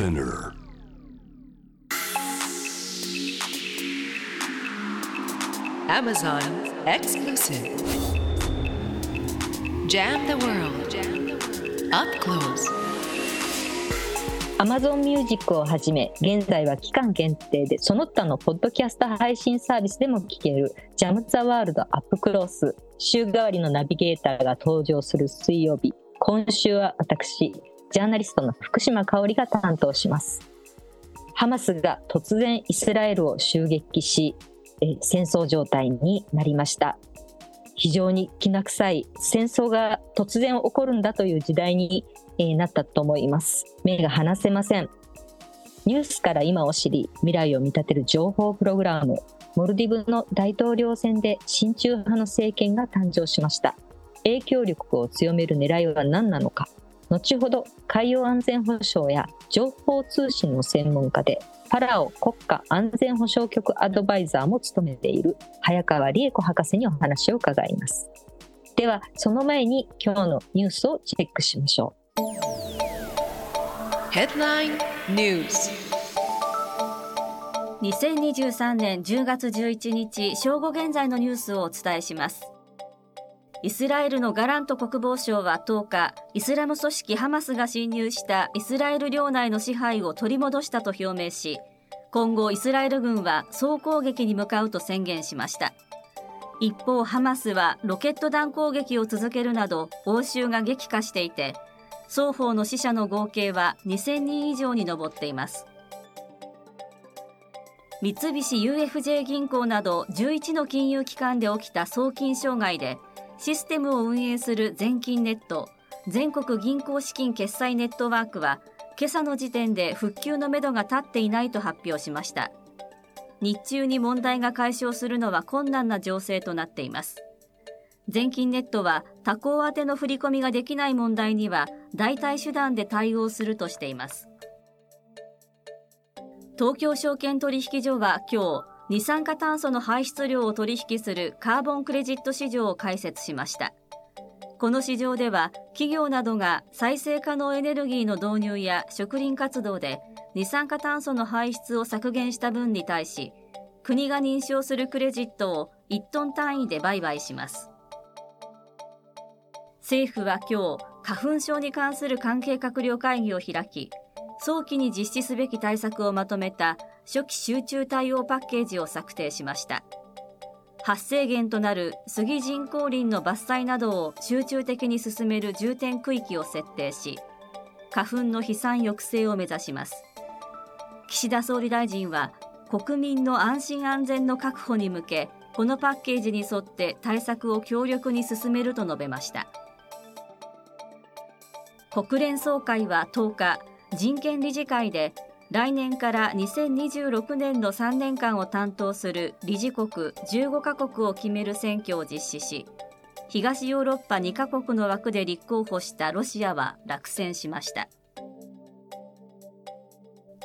Spinner. Amazon exclusive. Jam the world. Up close. Amazon Music をはじめ現在は期間限定でその他のポッドキャスト配信サービスでも聞ける「ジャム・ザ・ワールド・アップ・クロース」週替わりのナビゲーターが登場する水曜日今週は私ジャーナリストの福島香織が担当します。ハマスが突然イスラエルを襲撃しえ戦争状態になりました。非常にきな臭い戦争が突然起こるんだという時代に、えーなったと思います。目が離せません。ニュースから今を知り未来を見立てる情報プログラムモルディブの大統領選で親中派の政権が誕生しました。影響力を強める狙いは何なのか。後ほど海洋安全保障や情報通信の専門家でパラオ国家安全保障局アドバイザーも務めている早川理恵子博士にお話を伺います。ではその前に今日のニュースをチェックしましょう。Headline News. 2023年10月11日正午現在のニュースをお伝えしますイスラエルのガラント国防相は10日イスラム組織ハマスが侵入したイスラエル領内の支配を取り戻したと表明し今後イスラエル軍は総攻撃に向かうと宣言しました。一方ハマスはロケット弾攻撃を続けるなど応酬が激化していて双方の死者の合計は2000人以上に上っています。三菱 UFJ 銀行など11の金融機関で起きた送金障害でシステムを運営する全金ネット全国銀行資金決済ネットワークは今朝の時点で復旧のめどが立っていないと発表しました。日中に問題が解消するのは困難な情勢となっています。全金ネットは他行宛ての振り込みができない問題には代替手段で対応するとしています。東京証券取引所は今日二酸化炭素の排出量を取引するカーボンクレジット市場を開設しました。この市場では企業などが再生可能エネルギーの導入や植林活動で二酸化炭素の排出を削減した分に対し国が認証するクレジットを1トン単位で売買します。政府は今日花粉症に関する関係閣僚会議を開き早期に実施すべき対策をまとめた初期集中対応パッケージを策定しました。発生源となる杉人工林の伐採などを集中的に進める重点区域を設定し花粉の飛散抑制を目指します。岸田総理大臣は国民の安心安全の確保に向けこのパッケージに沿って対策を強力に進めると述べました。国連総会は10日人権理事会で来年から2026年の3年間を担当する理事国15カ国を決める選挙を実施し東ヨーロッパ2カ国の枠で立候補したロシアは落選しました。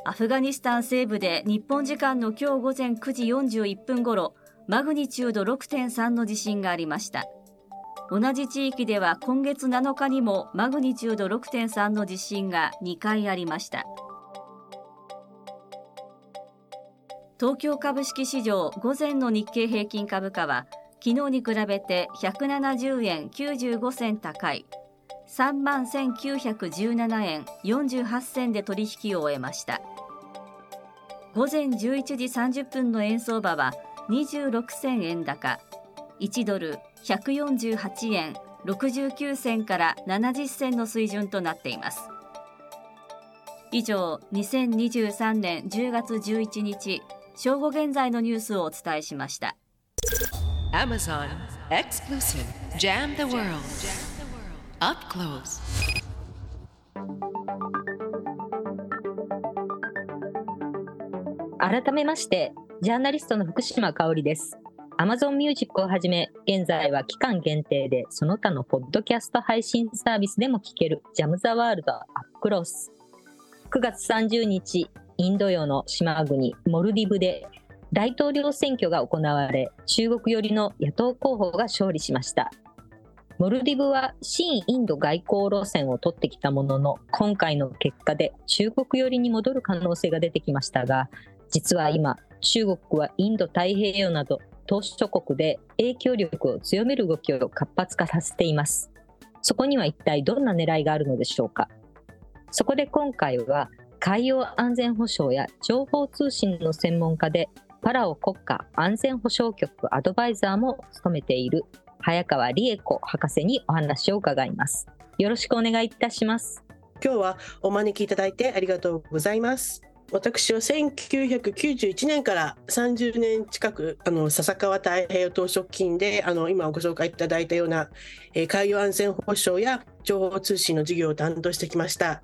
アフガニスタン西部で日本時間の今日午前9時41分ごろマグニチュード6.3の地震がありました。同じ地域では今月7日にもマグニチュード6.3の地震が2回ありました。東京株式市場午前の日経平均株価は昨日に比べて170円95銭高い。3万1917円48銭で取引を終えました。午前11時30分の円相場は26銭円高。1ドル148円69銭から70銭の水準となっています。以上2023年10月11日正午現在のニュースをお伝えしました Amazon exclusive. Jam the world. Up close. 改めましてジャーナリストの福島香織です Amazon Music をはじめ現在は期間限定でその他のポッドキャスト配信サービスでも聴けるジャム・ザ・ワールド・アップクロス9月30日インド洋の島国モルディブで大統領選挙が行われ中国寄りの野党候補が勝利しました。モルディブは新インド外交路線を取ってきたものの今回の結果で中国寄りに戻る可能性が出てきましたが実は今中国はインド太平洋など島し諸国で影響力を強める動きを活発化させています。そこには一体どんな狙いがあるのでしょうか。そこで今回は海洋安全保障や情報通信の専門家でパラオ国家安全保障局アドバイザーも務めている早川理恵子博士にお話を伺います。よろしくお願いいたします。今日はお招きいただいてありがとうございます。私は1991年から30年近くあの笹川太平洋島食金であの今ご紹介いただいたような、えー、海洋安全保障や情報通信の事業を担当してきました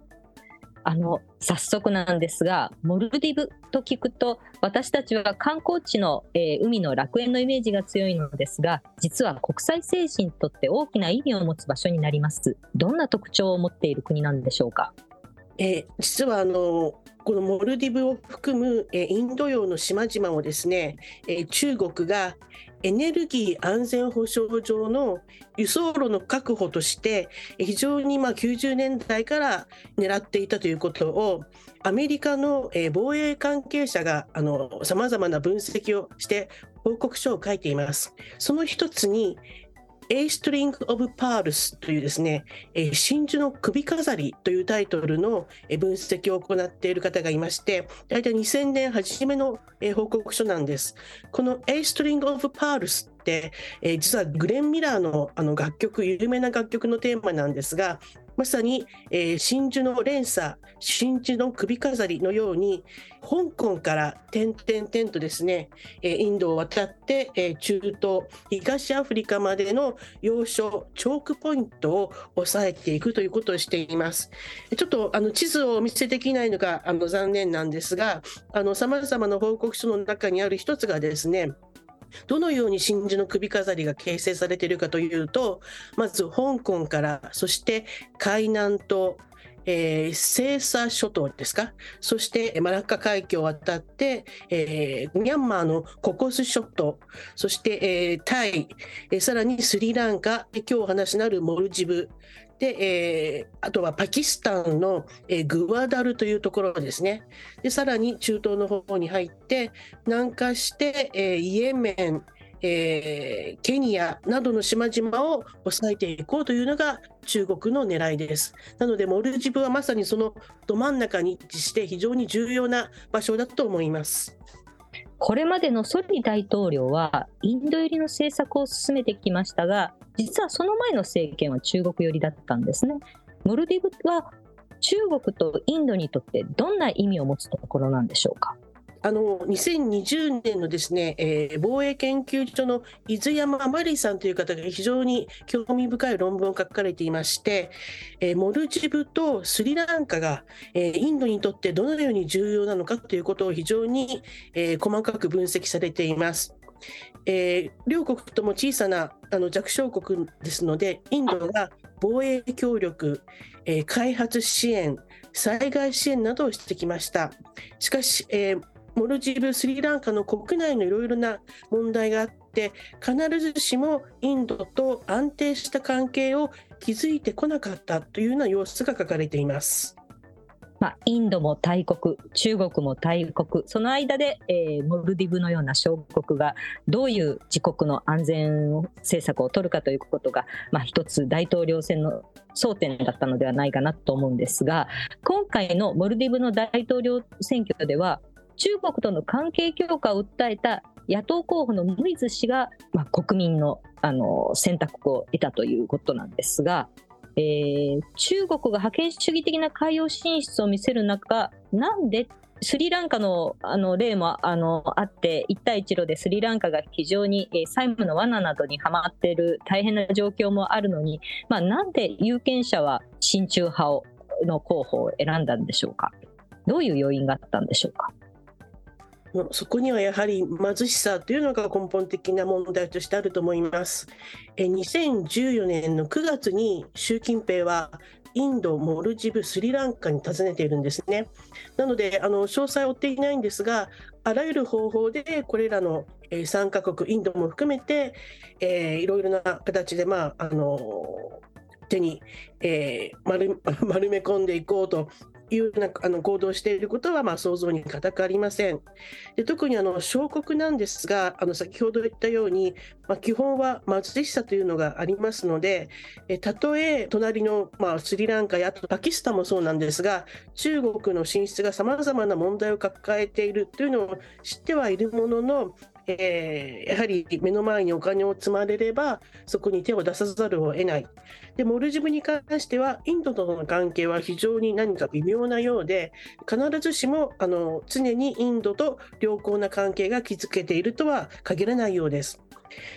あの早速なんですがモルディブと聞くと私たちは観光地の、えー、海の楽園のイメージが強いのですが実は国際精神にとって大きな意味を持つ場所になります。どんな特徴を持っている国なんでしょうか？えー、実はあのこのモルディブを含む、えー、インド洋の島々をですね、えー、中国がエネルギー安全保障上の輸送路の確保として非常にまあ90年代から狙っていたということをアメリカの防衛関係者がさまざまな分析をして報告書を書いています。その一つに A String of Pearls というですね、真珠の首飾りというタイトルの分析を行っている方がいまして、大体2000年初めの報告書なんです。この A String of Pearls って、実はグレン・ミラーのあの楽曲、有名な楽曲のテーマなんですが、まさに、えー、真珠の連鎖、真珠の首飾りのように、香港から点々点とですね、えー、インドを渡って、えー、中東、東アフリカまでの要所、チョークポイントを抑えていくということをしています。ちょっとあの地図をお見せできないのがあの残念なんですが、さまざまな報告書の中にある一つがですね、どのように真珠の首飾りが形成されているかというと、まず香港から、そして海南島、えー、西沙諸島ですか、そしてマラッカ海峡を渡って、えー、ミャンマーのココス諸島、そして、えー、タイ、えー、さらにスリランカ、今日お話になるモルジブ、で、えー、あとはパキスタンの、えー、グアダルというところですね。で、さらに中東の方に入って、南下して、えー、イエメン、えー、ケニアなどの島々を抑えていこうというのが中国の狙いです。なので、モルジブはまさにそのど真ん中に位置して非常に重要な場所だと思います。これまでのソリ大統領はインド寄りの政策を進めてきましたが実はその前の政権は中国寄りだったんですね。モルディブは中国とインドにとってどんな意味を持つところなんでしょうか？あの2020年のですね、えー、防衛研究所の伊豆山マリさんという方が非常に興味深い論文を書かれていまして、えー、モルジブとスリランカが、えー、インドにとってどのように重要なのかということを非常に、え細かく分析されています。え、両国とも小さなあの弱小国ですので、インドが防衛協力、え、開発支援、災害支援などをしてきました。しかし、えー、モルジブ、スリランカの国内のいろいろな問題があって、必ずしもインドと安定した関係を築いてこなかったというような様子が書かれています。まあ、インドも大国、中国も大国、その間で、えー、モルディブのような小国がどういう自国の安全政策を取るかということが、まあ、一つ大統領選の争点だったのではないかなと思うんですが、今回のモルディブの大統領選挙では、中国との関係強化を訴えた野党候補のムイズ氏が、まあ、国民のあの選択を得たということなんですが、えー、中国が覇権主義的な海洋進出を見せる中、なんでスリランカのあの例もあのあって、一帯一路でスリランカが非常に、えー、債務の罠などにはまっている大変な状況もあるのに、まあ、なんで有権者は親中派をの候補を選んだんでしょうか？どういう要因があったんでしょうか？そこにはやはり貧しさというのが根本的な問題としてあると思います。2014年の9月に習近平はインド、モルジブ、スリランカに訪ねているんですね。なので、あの詳細を追っていないんですが、あらゆる方法でこれらの3カ国、インドも含めて、えー、いろいろな形で、まあ、あの手に、えー、丸 丸め込んでいこうというなあの行動していることはまあ想像に難くありません。で特にあの小国なんですが、あの先ほど言ったように、まあ、基本は貧しさというのがありますので、えたとえ隣の、まあ、スリランカやあとパキスタンもそうなんですが、中国の進出がさまざまな問題を抱えているというのを知ってはいるものの、えー、やはり目の前にお金を積まれればそこに手を出さざるを得ない。でモルジブに関してはインドとの関係は非常に何か微妙なようで必ずしもあの常にインドと良好な関係が築けているとは限らないようです。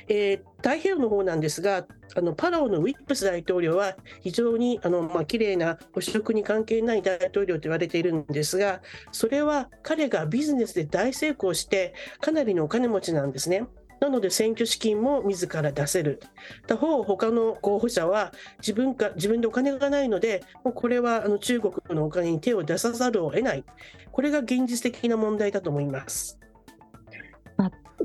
えー、太平洋の方なんですが、あのパラオのウィップス大統領は非常にあの、まあ綺麗な汚職に関係ない大統領と言われているんですが、それは彼がビジネスで大成功して、かなりのお金持ちなんですね。なので選挙資金も自ら出せる。他方、他の候補者は自分か自分でお金がないので、もうこれはあの中国のお金に手を出さざるを得ない。これが現実的な問題だと思います。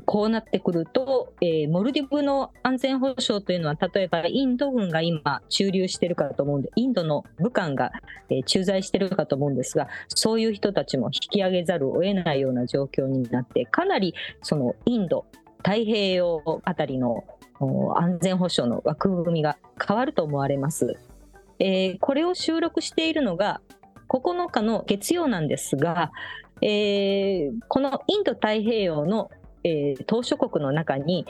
こうなってくると、えー、モルディブの安全保障というのは、例えばインド軍が今、駐留してるかと思うんで、インドの武官が、えー、駐在してるかと思うんですが、そういう人たちも引き上げざるを得ないような状況になって、かなりそのインド、太平洋あたりの安全保障の枠組みが変わると思われます。えー、これを収録しているのが9日の月曜なんですが、えー、このインド太平洋のえー、島諸国の中に、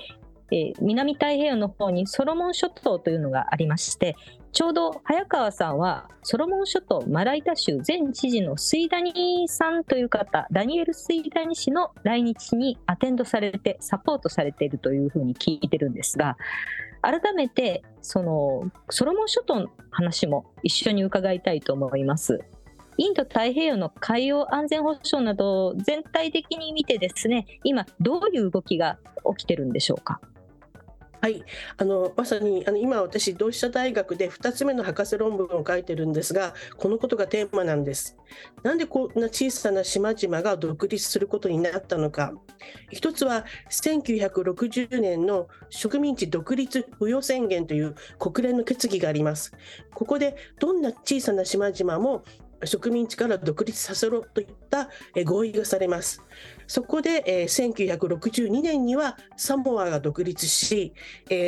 えー、南太平洋の方にソロモン諸島というのがありましてちょうど早川さんはソロモン諸島マライタ州前知事のスイダニさんという方ダニエル・スイダニ氏の来日にアテンドされてサポートされているというふうに聞いてるんですが改めてそのソロモン諸島の話も一緒に伺いたいと思います。インド太平洋の海洋安全保障など全体的に見てですね今どういう動きが起きてるんでしょうか？はい、あのまさにあの今、私、同志社大学で2つ目の博士論文を書いてるんですが、このことがテーマなんです。なんでこんな小さな島々が独立することになったのか。一つは1960年の植民地独立付与宣言という国連の決議があります。ここでどんな小さな島々も植民地から独立させろといった合意がされます。そこで、1962年にはサモアが独立し、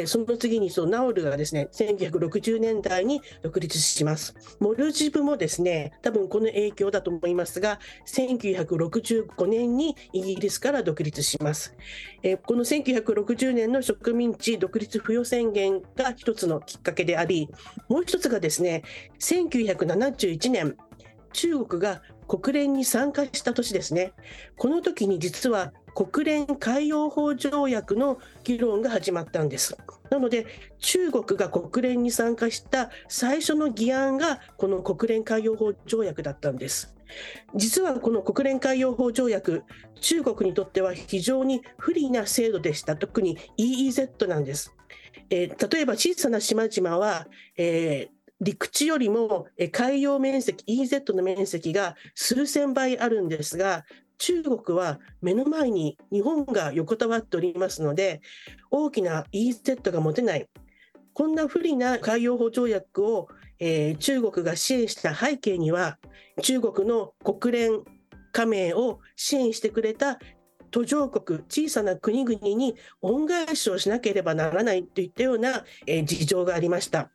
その次にそのナウルがですね1960年代に独立します。モルジブもですね多分この影響だと思いますが1965年にイギリスから独立します。この1960年の植民地独立付与宣言が一つのきっかけでありもう一つがですね1971年中国が国連に参加した年ですね。この時に実は国連海洋法条約の議論が始まったんです。なので中国が国連に参加した最初の議案がこの国連海洋法条約だったんです。実はこの国連海洋法条約、中国にとっては非常に不利な制度でした。特に EEZ なんです。えー、例えば小さな島々は、えー陸地よりも海洋面積 EZ の面積が数千倍あるんですが中国は目の前に日本が横たわっておりますので大きな EZ が持てないこんな不利な海洋法条約を、えー、中国が支援した背景には中国の国連加盟を支援してくれた途上国小さな国々に恩返しをしなければならないといったような、えー、事情がありました。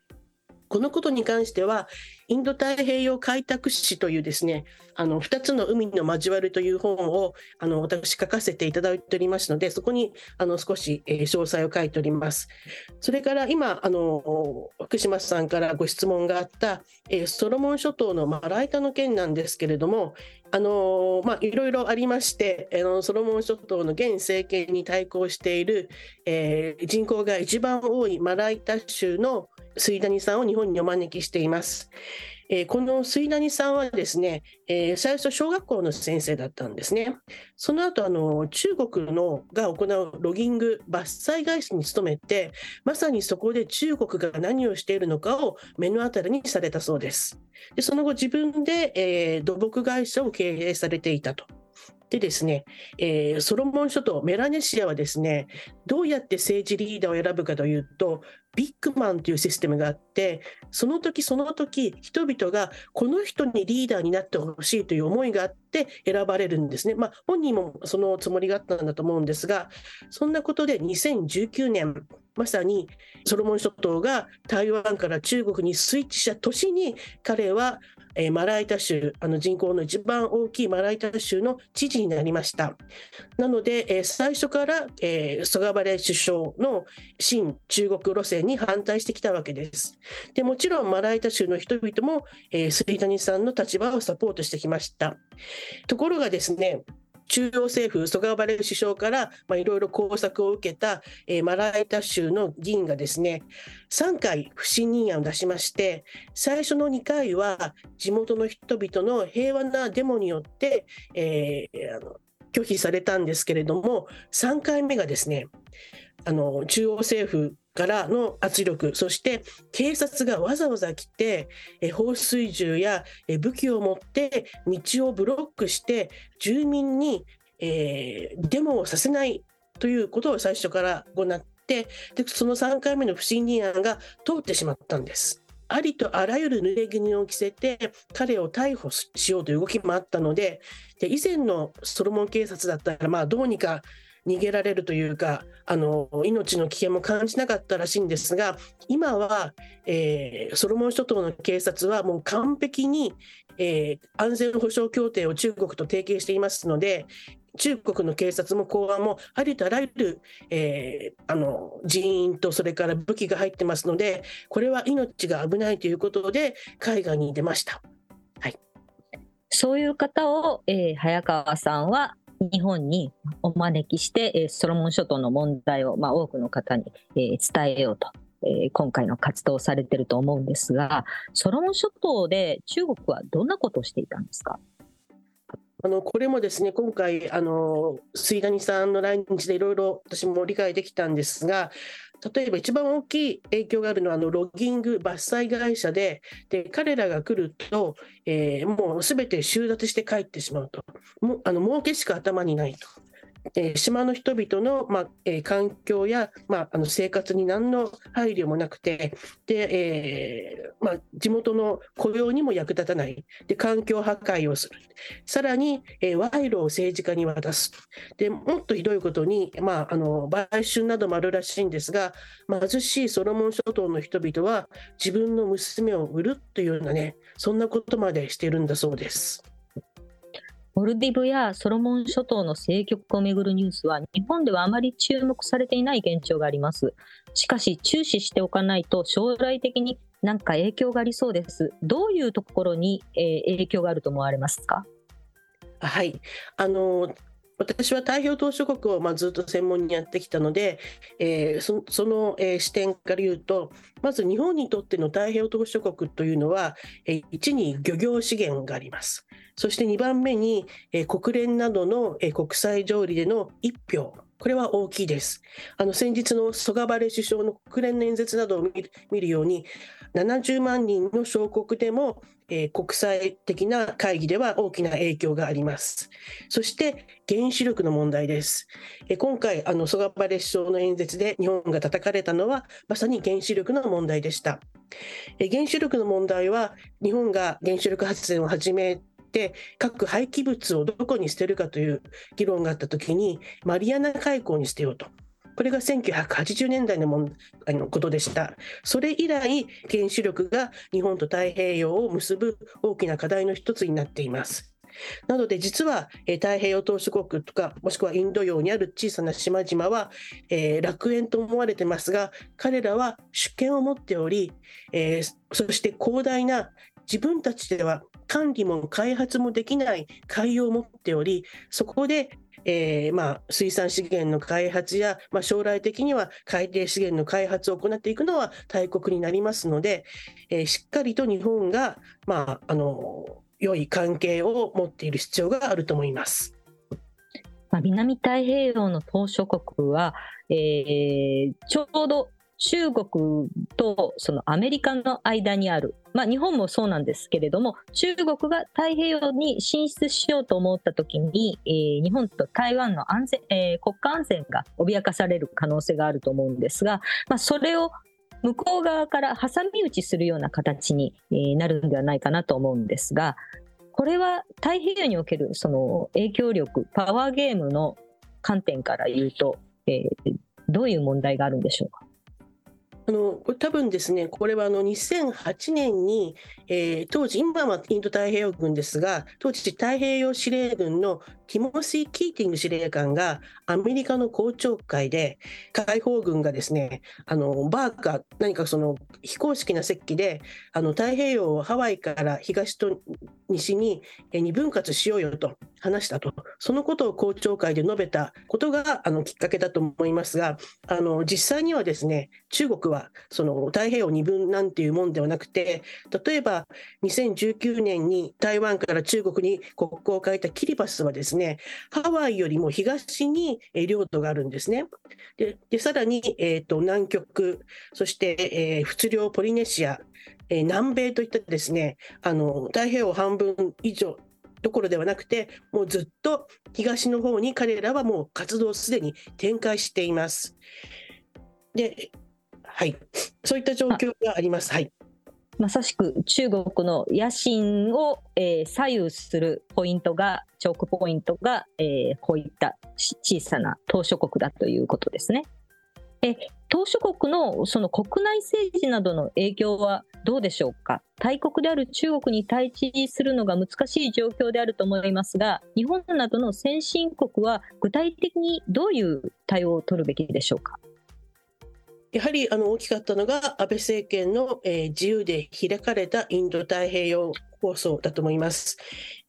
このことに関しては、インド太平洋開拓史というですね、あの2つの海の交わるという本をあの私書かせていただいておりますので、そこにあの少し、え、詳細を書いております。それから今、あの福島さんからご質問があった、え、ソロモン諸島のマライタの件なんですけれども、あのまあ、いろいろありまして、あのソロモン諸島の現政権に対抗している、えー、人口が一番多いマライタ州の水谷さんを日本にお招きしています。えー、この水谷さんはですね、えー、最初小学校の先生だったんですね。その後あの中国のが行うロギング伐採会社に勤めて、まさにそこで中国が何をしているのかを目の当たりにされたそうです。でその後自分で、えー、土木会社を経営されていたと。でですね、えー、ソロモン諸島、メラネシアはですね、どうやって政治リーダーを選ぶかというと、ビッグマンというシステムがあって、その時その時、人々がこの人にリーダーになってほしいという思いがあって選ばれるんですね。まあ、本人もそのつもりがあったんだと思うんですが、そんなことで2019年、まさにソロモン諸島が台湾から中国にスイッチした年に彼は、マライタ州、あの人口の一番大きいマライタ州の知事になりました。なので、最初から、えー、ソガバレ首相の新中国路線に反対してきたわけです。でもちろんマライタ州の人々も、えー、杉谷さんの立場をサポートしてきました。ところがですね、中央政府、ソガバレル首相からいろいろ工作を受けた、えー、マライタ州の議員がですね、3回不信任案を出しまして、最初の2回は地元の人々の平和なデモによって、えー、あの拒否されたんですけれども、3回目がですね、あの中央政府からの圧力、そして警察がわざわざ来て、え放水銃やえ武器を持って道をブロックして、住民に、えー、デモをさせないということを最初から行って、でその3回目の不信任案が通ってしまったんです。ありとあらゆる濡れ衣を着せて彼を逮捕しようという動きもあったのでで以前のソロモン警察だったらまどうにか逃げられるというかあの命の危険も感じなかったらしいんですが今は、えー、ソロモン諸島の警察はもう完璧に、えー、安全保障協定を中国と提携していますので中国の警察も公安もありとあらゆる、えー、あの人員とそれから武器が入ってますのでこれは命が危ないということで海外に出ました。はい、そういう方を、えー、早川さんは日本にお招きして、ソロモン諸島の問題を、まあ、多くの方に、え伝えようと、え今回の活動をされてると思うんですが、ソロモン諸島で中国はどんなことをしていたんですか？あのこれもですね今回、あの水谷さんの来日でいろいろ私も理解できたんですが、例えば一番大きい影響があるのはあのロギング伐採会社でで彼らが来ると、えー、もうすべて収奪して帰ってしまうと。もあの儲けしか頭にないと。えー、島の人々の、まあえー、環境や、まあ、あの生活に何の配慮もなくてで、えーまあ、地元の雇用にも役立たない。で環境破壊をする。さらに、え、賄賂を政治家に渡す。でもっとひどいことに、まあ、あの売春などもあるらしいんですが貧しいソロモン諸島の人々は自分の娘を売るというようなねそんなことまでしているんだそうです。モルディブやソロモン諸島の政局をめぐるニュースは日本ではあまり注目されていない現状があります。しかし注視しておかないと将来的に何か影響がありそうです。どういうところに、えー、影響があると思われますか？はい。あの私は太平洋島し国をまあずっと専門にやってきたので、えー、そその、えー、視点から言うと、まず日本にとっての太平洋島し国というのは、えー、1に漁業資源があります。そして2番目に、え、国連などの、え、国際条理での1票。これは大きいです。あの先日のソガバレ首相の国連の演説などを見る見るように、70万人の小国でも、えー、国際的な会議では大きな影響があります。そして原子力の問題です。えー、今回、あのソガバレ首相の演説で日本が叩かれたのは、まさに原子力の問題でした。原子力の問題は、日本が原子力発電を始めて各廃棄物をどこに捨てるかという議論があったときにマリアナ海溝に捨てようと。これが1980年代のもあのことでした。それ以来、原子力が日本と太平洋を結ぶ大きな課題の一つになっています。なので実は、え、太平洋島し国とかもしくはインド洋にある小さな島々は、え、楽園と思われてますが彼らは主権を持っており、え、そして広大な自分たちでは管理も開発もできない海洋を持っておりそこでえーまあ、水産資源の開発や、まあ、将来的には海底資源の開発を行っていくのは大国になりますので、えーしっかりと日本が、まあ、あの良い関係を持っている必要があると思います。まあ、南太平洋の島諸国は、えーちょうど中国とそのアメリカの間にある、まあ、日本もそうなんですけれども中国が太平洋に進出しようと思った時に、えー日本と台湾の安全、えー国家安全が脅かされる可能性があると思うんですが、まあ、それを向こう側から挟み撃ちするような形になるんではないかなと思うんですがこれは太平洋におけるその影響力パワーゲームの観点から言うと、えーどういう問題があるんでしょうか？あの多分ですね、これはあの2008年に、えー当時、今はインド太平洋軍ですが、当時、太平洋司令軍のティモシー・キーティング司令官がアメリカの公聴会で、解放軍がですね、あのバーカ、何かその非公式な席で、あの太平洋をハワイから東と西にえ二分割しようよと話したと、そのことを公聴会で述べたことがあのきっかけだと思いますが、あの実際にはですね、中国はその太平洋二分なんていうもんではなくて、例えば2019年に台湾から中国に国交を変えたキリバスはですね、ねハワイよりも東に領土があるんですね。で、でさらに、えーと南極、そして、えー仏領ポリネシア、えー南米といったですね、あの太平洋半分以上どころではなくて、もうずっと東の方に彼らはもう活動をすでに展開しています。で、はい、そういった状況があります。はい。まさしく中国の野心を、えー左右するポイントがチョークポイントが、えーこういった小さな島諸国だということですね。え島諸国のその国内政治などの影響はどうでしょうか？大国である中国に対峙するのが難しい状況であると思いますが日本などの先進国は具体的にどういう対応を取るべきでしょうか？やはりあの大きかったのが安倍政権の、えー自由で開かれたインド太平洋構想だと思います。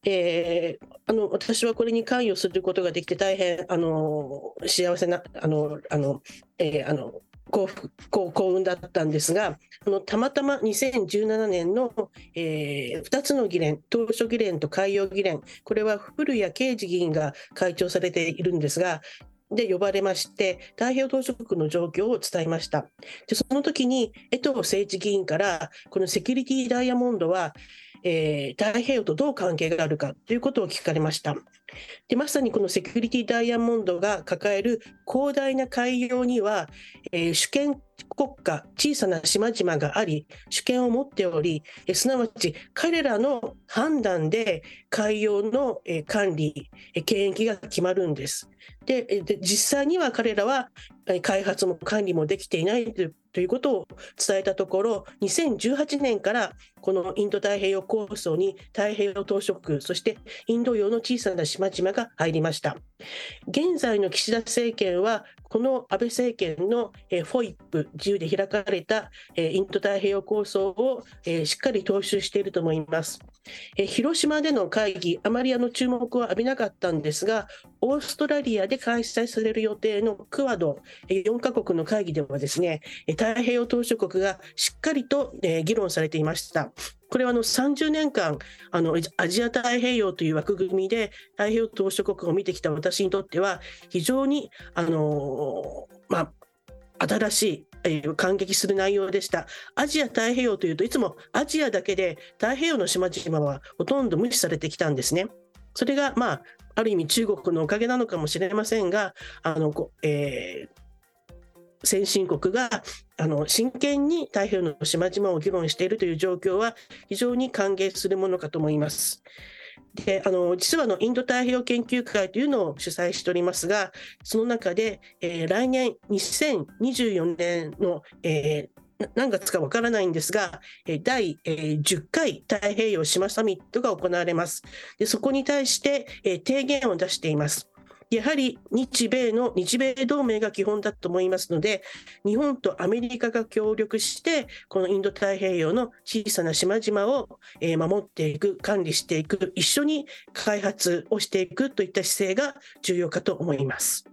えーあの私はこれに関与することができて大変あの幸せなあのあの、えーあの幸福幸幸運だったんですがあのたまたま2017年の、え2つの議連当初議連と海洋議連これは古谷啓二議員が会長されているんですがで呼ばれまして太平洋島しょ国の状況を伝えました。でその時に江藤誠一議員からこのセキュリティダイヤモンドは、えー太平洋とどう関係があるかということを聞かれました。でまさにこのセキュリティダイヤモンドが抱える広大な海洋には、えー主権国家小さな島々があり主権を持っておりえすなわち彼らの判断で海洋のえ管理え権益が決まるんです。でで実際には彼らは開発も管理もできていないというということを伝えたところ2018年からこのインド太平洋構想に太平洋島しょ国そしてインド洋の小さな島々が入りました現在の岸田政権はこの安倍政権の FOIP 自由で開かれたインド太平洋構想をしっかり踏襲していると思います。え広島での会議あまりあの注目を浴びなかったんですがオーストラリアで開催される予定のクアド4カ国の会議ではですねえ太平洋島しょ国がしっかりとえー議論されていました。これはあの30年間あのアジア太平洋という枠組みで太平洋島しょ国を見てきた私にとっては非常にあのまあ新しいえー感激する内容でした。アジア太平洋というといつもアジアだけで太平洋の島々はほとんど無視されてきたんですね。それがまあある意味中国のおかげなのかもしれませんがあのえー先進国があの真剣に太平洋の島々を議論しているという状況は非常に歓迎するものかと思います。であの実はのインド太平洋研究会というのを主催しておりますが、その中で、えー来年2024年の、えー何月かわからないんですが、第、10回太平洋島サミットが行われます。でそこに対して、提言を出しています。やはり日米の日米同盟が基本だと思いますので、日本とアメリカが協力して、このインド太平洋の小さな島々を守っていく、管理していく、一緒に開発をしていくといった姿勢が重要かと思います。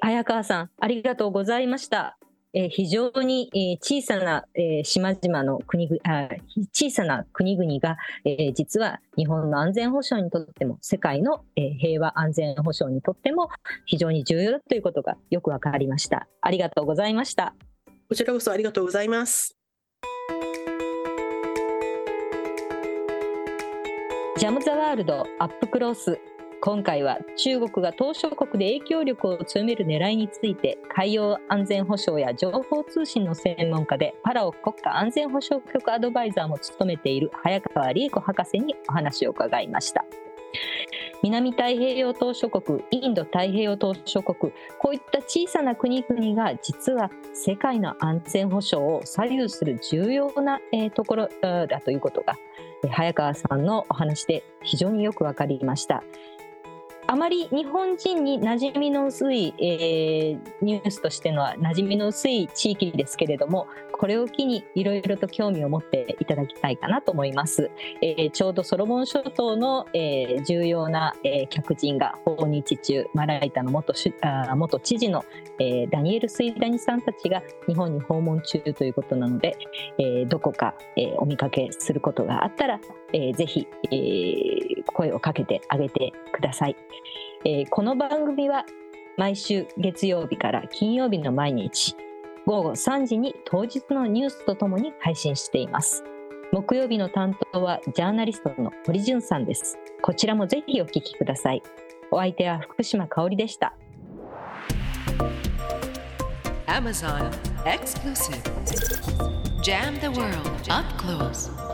早川さん、ありがとうございました。えー、非常に、えー、小さな、えー、島々の国あ小さな国々が、えー、実は日本の安全保障にとっても世界の、えー、平和安全保障にとっても非常に重要だということがよくわかりました。ありがとうございました。こちらこそありがとうございます。ジャム・ザ・ワールドアップクロース今回は中国が島しょ国で影響力を強める狙いについて海洋安全保障や情報通信の専門家でパラオ国家安全保障局アドバイザーも務めている早川理恵子博士にお話を伺いました。南太平洋島諸国インド太平洋島諸国こういった小さな国々が実は世界の安全保障を左右する重要な、えところだということが早川さんのお話で非常によく分かりました。あまり日本人に馴染みの薄い、えー、ニュースとしてのは馴染みの薄い地域ですけれどもこれを機にいろいろと興味を持っていただきたいかなと思います、えー、ちょうどソロモン諸島の、えー、重要な、えー、客人が訪日中マライタの元あ元知事の、えー、ダニエル・スイダニさんたちが日本に訪問中ということなので、えー、どこか、えー、お見かけすることがあったら、えー、ぜひ、えー、声をかけてあげてください。えー、この番組は毎週月曜日から金曜日の毎日午後3時に当日のニュースとともに配信しています。木曜日の担当はジャーナリストの堀潤さんです。こちらもぜひお聞きください。お相手は福島香織でした。Amazon Exclusive Jam the World Up Close